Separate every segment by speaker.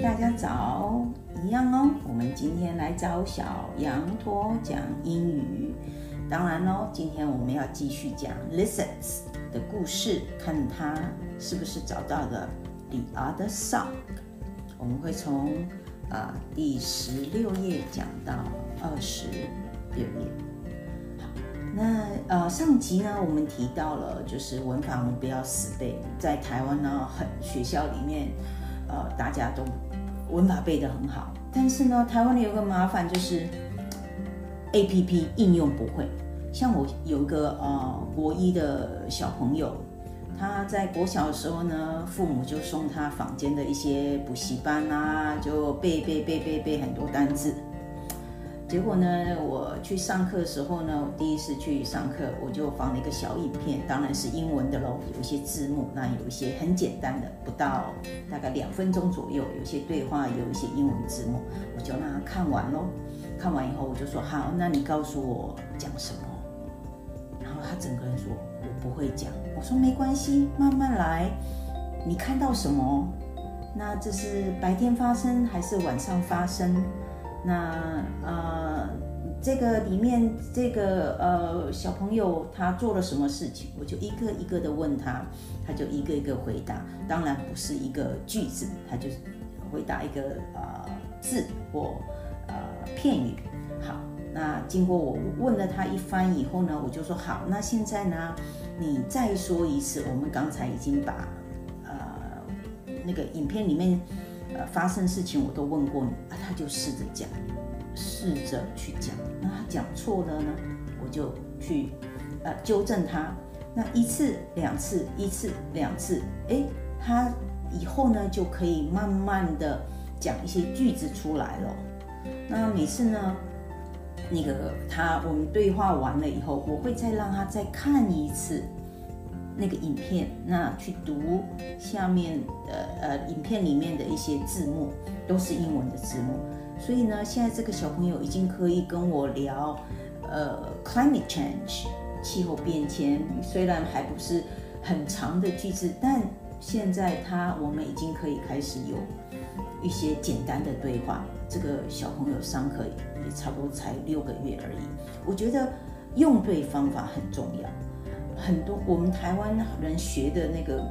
Speaker 1: 大家早，一样哦。我们今天来找小羊驼讲英语。当然喽，今天我们要继续讲 lizards 的故事，看他是不是找到了 the other sock。我们会从啊第十六页讲到二十六页。好，那呃上集呢，我们提到了就是文法我们不要死背，在台湾呢，很学校里面。呃，大家都文法背得很好，但是呢，台湾的有个麻烦就是 A P P 应用不会。像我有一个呃国一的小朋友，他在国小的时候呢，父母就送他坊间的一些补习班啊，就背背背背背很多单字。结果呢，我去上课的时候呢，我第一次去上课，我就放了一个小影片，当然是英文的喽，有一些字幕，那有一些很简单的，不到大概两分钟左右，有些对话，有一些英文字幕，我就让他看完喽。看完以后，我就说好，那你告诉我讲什么？然后他整个人说，我不会讲。我说没关系，慢慢来。你看到什么？那这是白天发生还是晚上发生？那呃，这个里面这个呃小朋友他做了什么事情，我就一个一个的问他，他就一个一个回答。当然不是一个句子，他就回答一个呃字或呃片语。好，那经过我问了他一番以后呢，我就说好，那现在呢，你再说一次，我们刚才已经把呃那个影片里面。呃，发生事情我都问过你啊，他就试着讲，试着去讲。那他讲错了呢，我就去呃纠正他。那一次两次，一次两次，哎，他以后呢就可以慢慢的讲一些句子出来了。那每次呢，那个他我们对话完了以后，我会再让他再看一次。那个影片，那去读下面呃呃影片里面的一些字幕，都是英文的字幕。所以呢，现在这个小朋友已经可以跟我聊，呃，climate change 气候变迁，虽然还不是很长的句子，但现在他我们已经可以开始有一些简单的对话。这个小朋友上课也差不多才六个月而已，我觉得用对方法很重要。很多我们台湾人学的那个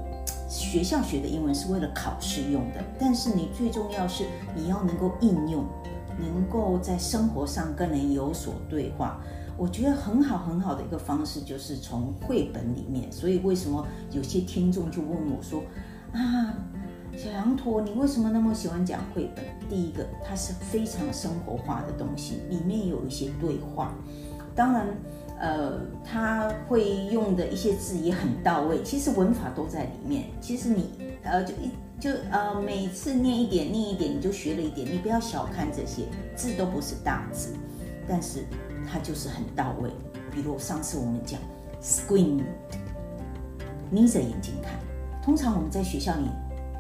Speaker 1: 学校学的英文是为了考试用的，但是你最重要是你要能够应用，能够在生活上跟人有所对话。我觉得很好很好的一个方式就是从绘本里面。所以为什么有些听众就问我说：“啊，小羊驼，你为什么那么喜欢讲绘本？”第一个，它是非常生活化的东西，里面有一些对话，当然。呃，他会用的一些字也很到位，其实文法都在里面。其实你呃，就一就呃，每次念一点念一点，你就学了一点。你不要小看这些字，都不是大字，但是它就是很到位。比如上次我们讲 squint，眯着眼睛看。通常我们在学校里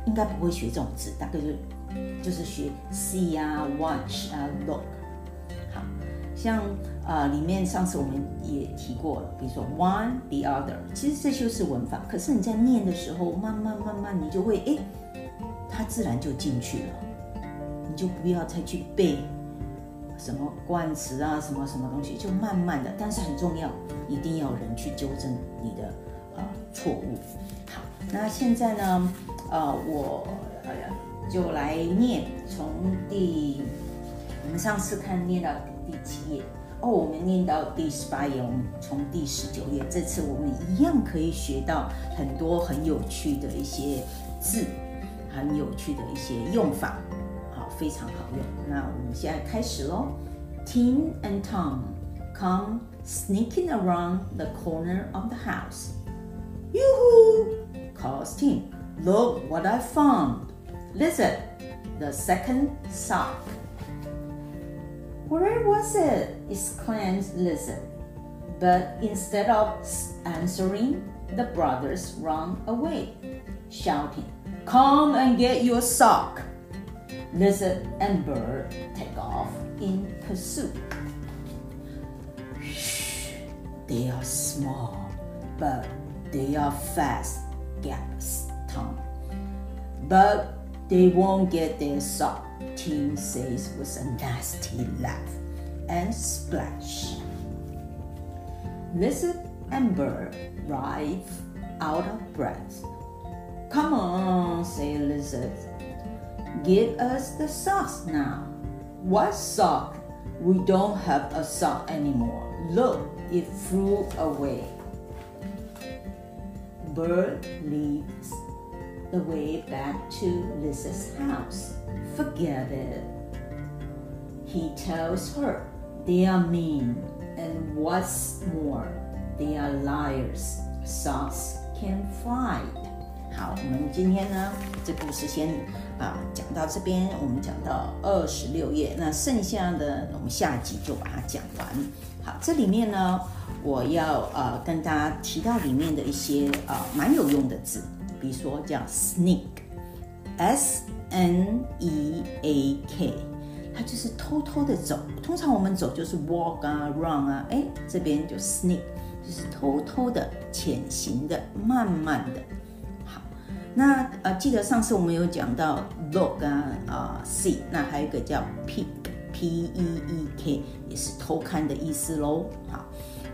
Speaker 1: 应该不会学这种字，大概就就是学 see 啊，watch 啊，look。好像。啊，里面上次我们也提过了，比如说 one the other，其实这就是文法。可是你在念的时候，慢慢慢慢，你就会哎，它自然就进去了，你就不要再去背什么冠词啊，什么什么东西，就慢慢的。但是很重要，一定要人去纠正你的呃错误。好，那现在呢，呃，我呃就来念从第我们上次看念到第七页。哦，我们念到第十八页，我们从第十九页，这次我们一样可以学到很多很有趣的一些字，很有趣的一些用法，好，非常好用。那我们现在开始喽。Tim and Tom come sneaking around the corner of the house. Yoo-hoo! calls Tim. Look what I found. Listen, the second sock. Where was it? exclaimed Lizard. But instead of answering, the brothers ran away, shouting, Come and get your sock! Lizard and Bird take off in pursuit. Shh, they are small, but they are fast, gasped Tom. But They won't get their sock, Tim says with a nasty laugh and splash. Lizard and bird writhe out of breath. Come on, say Lizard. Give us the socks now. What sock? We don't have a sock anymore. Look, it flew away. Bird leads the way back to Lisa's house. Forget it. He tells her they are mean, and what's more, they are liars. Socks can fly. 好，我们今天呢，这故事先啊讲到这边，我们讲到二十六页，那剩下的我们下集就把它讲完。好，这里面呢，我要呃跟大家提到里面的一些啊蛮有用的字，比如说叫 sneak，s n e a k，它就是偷偷的走。通常我们走就是 walk 啊，run 啊，哎，这边就 sneak，就是偷偷的、潜行的、慢慢的。好那呃，记得上次我们有讲到 look 啊啊 see，那还有一个叫 peek，p e e k，也是偷看的意思喽。好，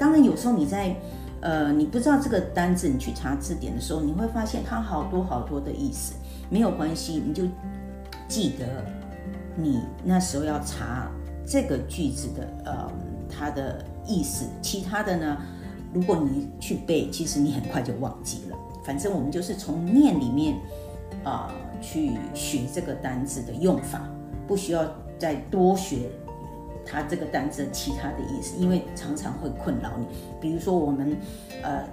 Speaker 1: 当然有时候你在呃你不知道这个单字，你去查字典的时候，你会发现它好多好多的意思。没有关系，你就记得你那时候要查这个句子的呃它的意思。其他的呢，如果你去背，其实你很快就忘记了。反正我们就是从念里面，啊，去学这个单字的用法，不需要再多学它这个单字其他的意思，因为常常会困扰你。比如说我们，呃，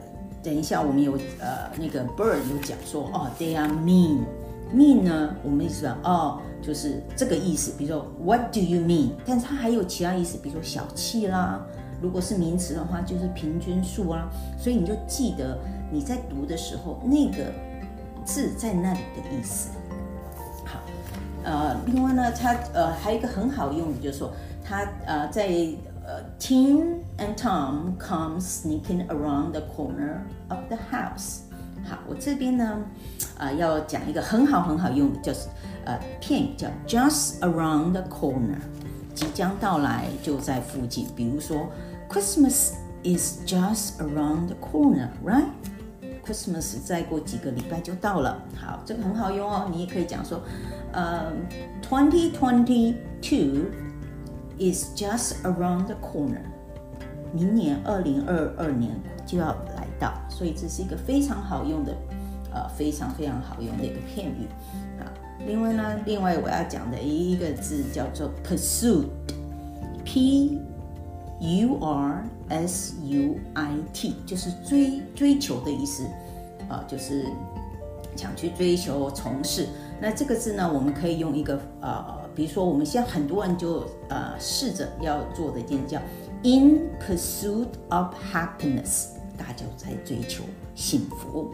Speaker 1: 等一下我们有呃那个 bird 有讲说，哦，they are mean，mean 呢，我们意思哦，就是这个意思。比如说 what do you mean？但是它还有其他意思，比如说小气啦。如果是名词的话，就是平均数啊。所以你就记得。你在读的时候，那个字在那里的意思。好，呃，另外呢，它呃还有一个很好用的，就是说，它呃在呃，Tim and Tom come sneaking around the corner of the house。好，我这边呢，啊，要讲一个很好很好用的，就是呃片语叫 just around the corner，即将到来，就在附近。比如说，Christmas is just around the corner，right？Christmas 再过几个礼拜就到了，好，这个很好用哦。你也可以讲说，呃，Twenty Twenty Two is just around the corner。明年二零二二年就要来到，所以这是一个非常好用的，呃，非常非常好用的一个片语啊。另外呢，另外我要讲的一个字叫做 pursuit，P。U R S U I T 就是追追求的意思，啊，就是想去追求、从事。那这个字呢，我们可以用一个呃，比如说我们现在很多人就呃试着要做的一件叫 In pursuit of happiness，大家在追求幸福。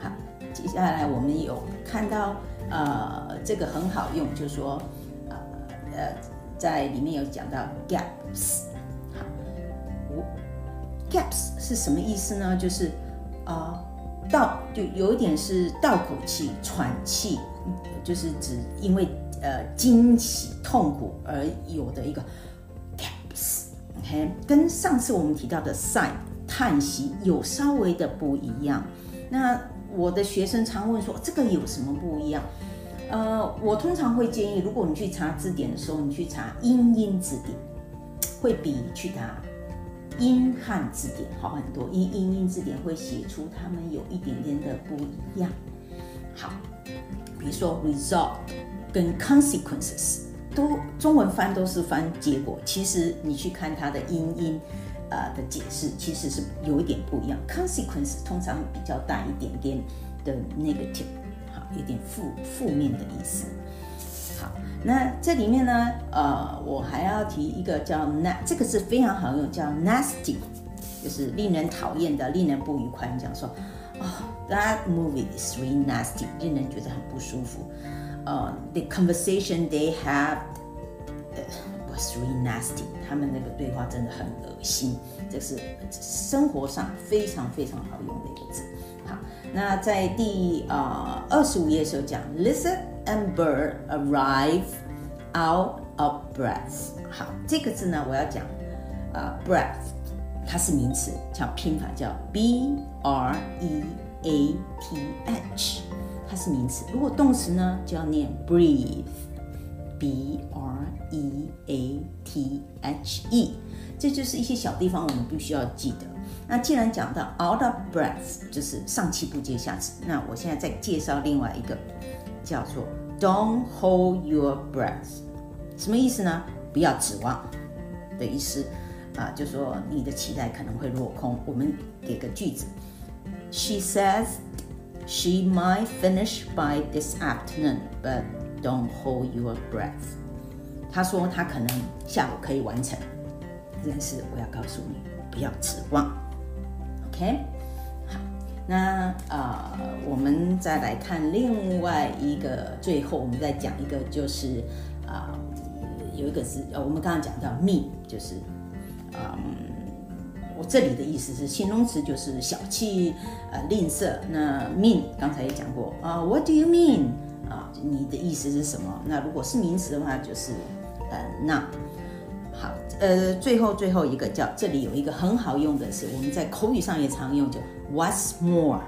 Speaker 1: 好，接下来我们有看到呃这个很好用，就是说呃呃在里面有讲到 gaps。Gaps 是什么意思呢？就是啊，倒就有一点是倒口气、喘气，就是指因为呃惊喜、痛苦而有的一个 gaps。OK，跟上次我们提到的 sigh 叹息有稍微的不一样。那我的学生常问说，这个有什么不一样？呃，我通常会建议，如果你去查字典的时候，你去查英英字典，会比去查。英汉字典好很多，英英英字典会写出他们有一点点的不一样。好，比如说 result 跟 consequences 都中文翻都是翻结果，其实你去看它的英音呃的解释，其实是有一点不一样。consequence 通常比较大一点点的 negative，好，有点负负面的意思。好那这里面呢，呃，我还要提一个叫 na，这个是非常好用，叫 nasty，就是令人讨厌的，令人不愉快。你讲说，哦，that movie is really nasty，令人觉得很不舒服。呃，the conversation they have was really nasty，他们那个对话真的很恶心。这是生活上非常非常好用的一个字。好，那在第呃二十五页的时候讲 listen。And bird arrive out of breath。好，这个字呢，我要讲啊，breath，它是名词，叫拼法叫 b r e a t h，它是名词。如果动词呢，就要念 breathe，b r e a t h e。这就是一些小地方，我们必须要记得。那既然讲到 out of breath，就是上气不接下气。那我现在再介绍另外一个，叫做 don't hold your breath，什么意思呢？不要指望的意思啊，就说你的期待可能会落空。我们给个句子：She says she might finish by this afternoon, but don't hold your breath。她说她可能下午可以完成，但是我要告诉你，不要指望。OK，那呃，我们再来看另外一个，最后我们再讲一个，就是啊，有一个是呃，我们刚刚讲到 mean，就是嗯，我这里的意思是形容词，就是小气呃吝啬。那 mean 刚才也讲过啊，What do you mean？啊，你的意思是什么？那如果是名词的话，就是呃那。呃，最后最后一个叫，这里有一个很好用的是，我们在口语上也常用，叫 What's more？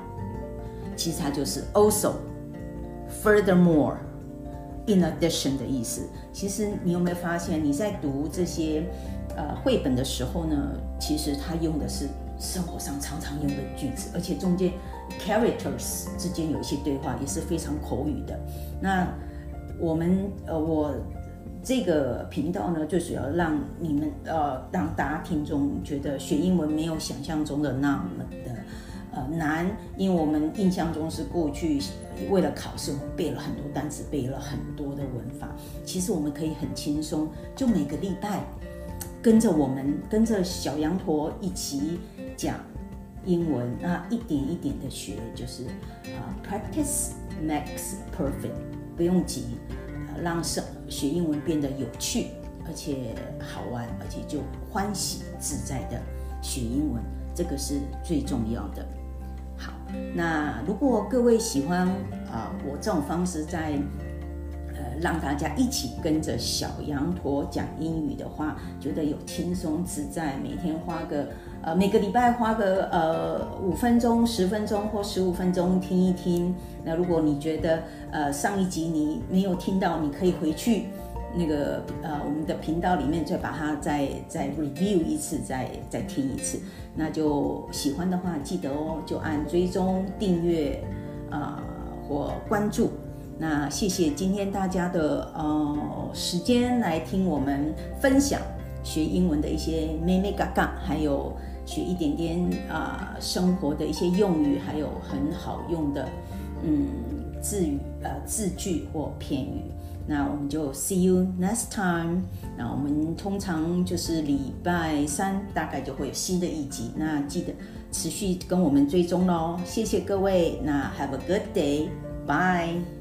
Speaker 1: 其实它就是 Also，Furthermore，In addition 的意思。其实你有没有发现，你在读这些呃绘本的时候呢，其实它用的是生活上常常用的句子，而且中间 characters 之间有一些对话也是非常口语的。那我们呃我。这个频道呢，最主要让你们呃，让大家听众觉得学英文没有想象中的那么的呃难，因为我们印象中是过去为了考试，我们背了很多单词，背了很多的文法。其实我们可以很轻松，就每个礼拜跟着我们，跟着小羊驼一起讲英文，那一点一点的学，就是啊，practice makes perfect，不用急。让生学英文变得有趣，而且好玩，而且就欢喜自在的学英文，这个是最重要的。好，那如果各位喜欢啊，我这种方式在呃让大家一起跟着小羊驼讲英语的话，觉得有轻松自在，每天花个。呃，每个礼拜花个呃五分钟、十分钟或十五分钟听一听。那如果你觉得呃上一集你没有听到，你可以回去那个呃我们的频道里面再把它再再 review 一次，再再听一次。那就喜欢的话，记得哦，就按追踪、订阅啊或关注。那谢谢今天大家的呃时间来听我们分享学英文的一些咩咩嘎嘎，还有。学一点点啊，生活的一些用语，还有很好用的嗯字语呃字句或片语。那我们就 see you next time。那我们通常就是礼拜三大概就会有新的一集。那记得持续跟我们追踪喽。谢谢各位。那 have a good day，bye。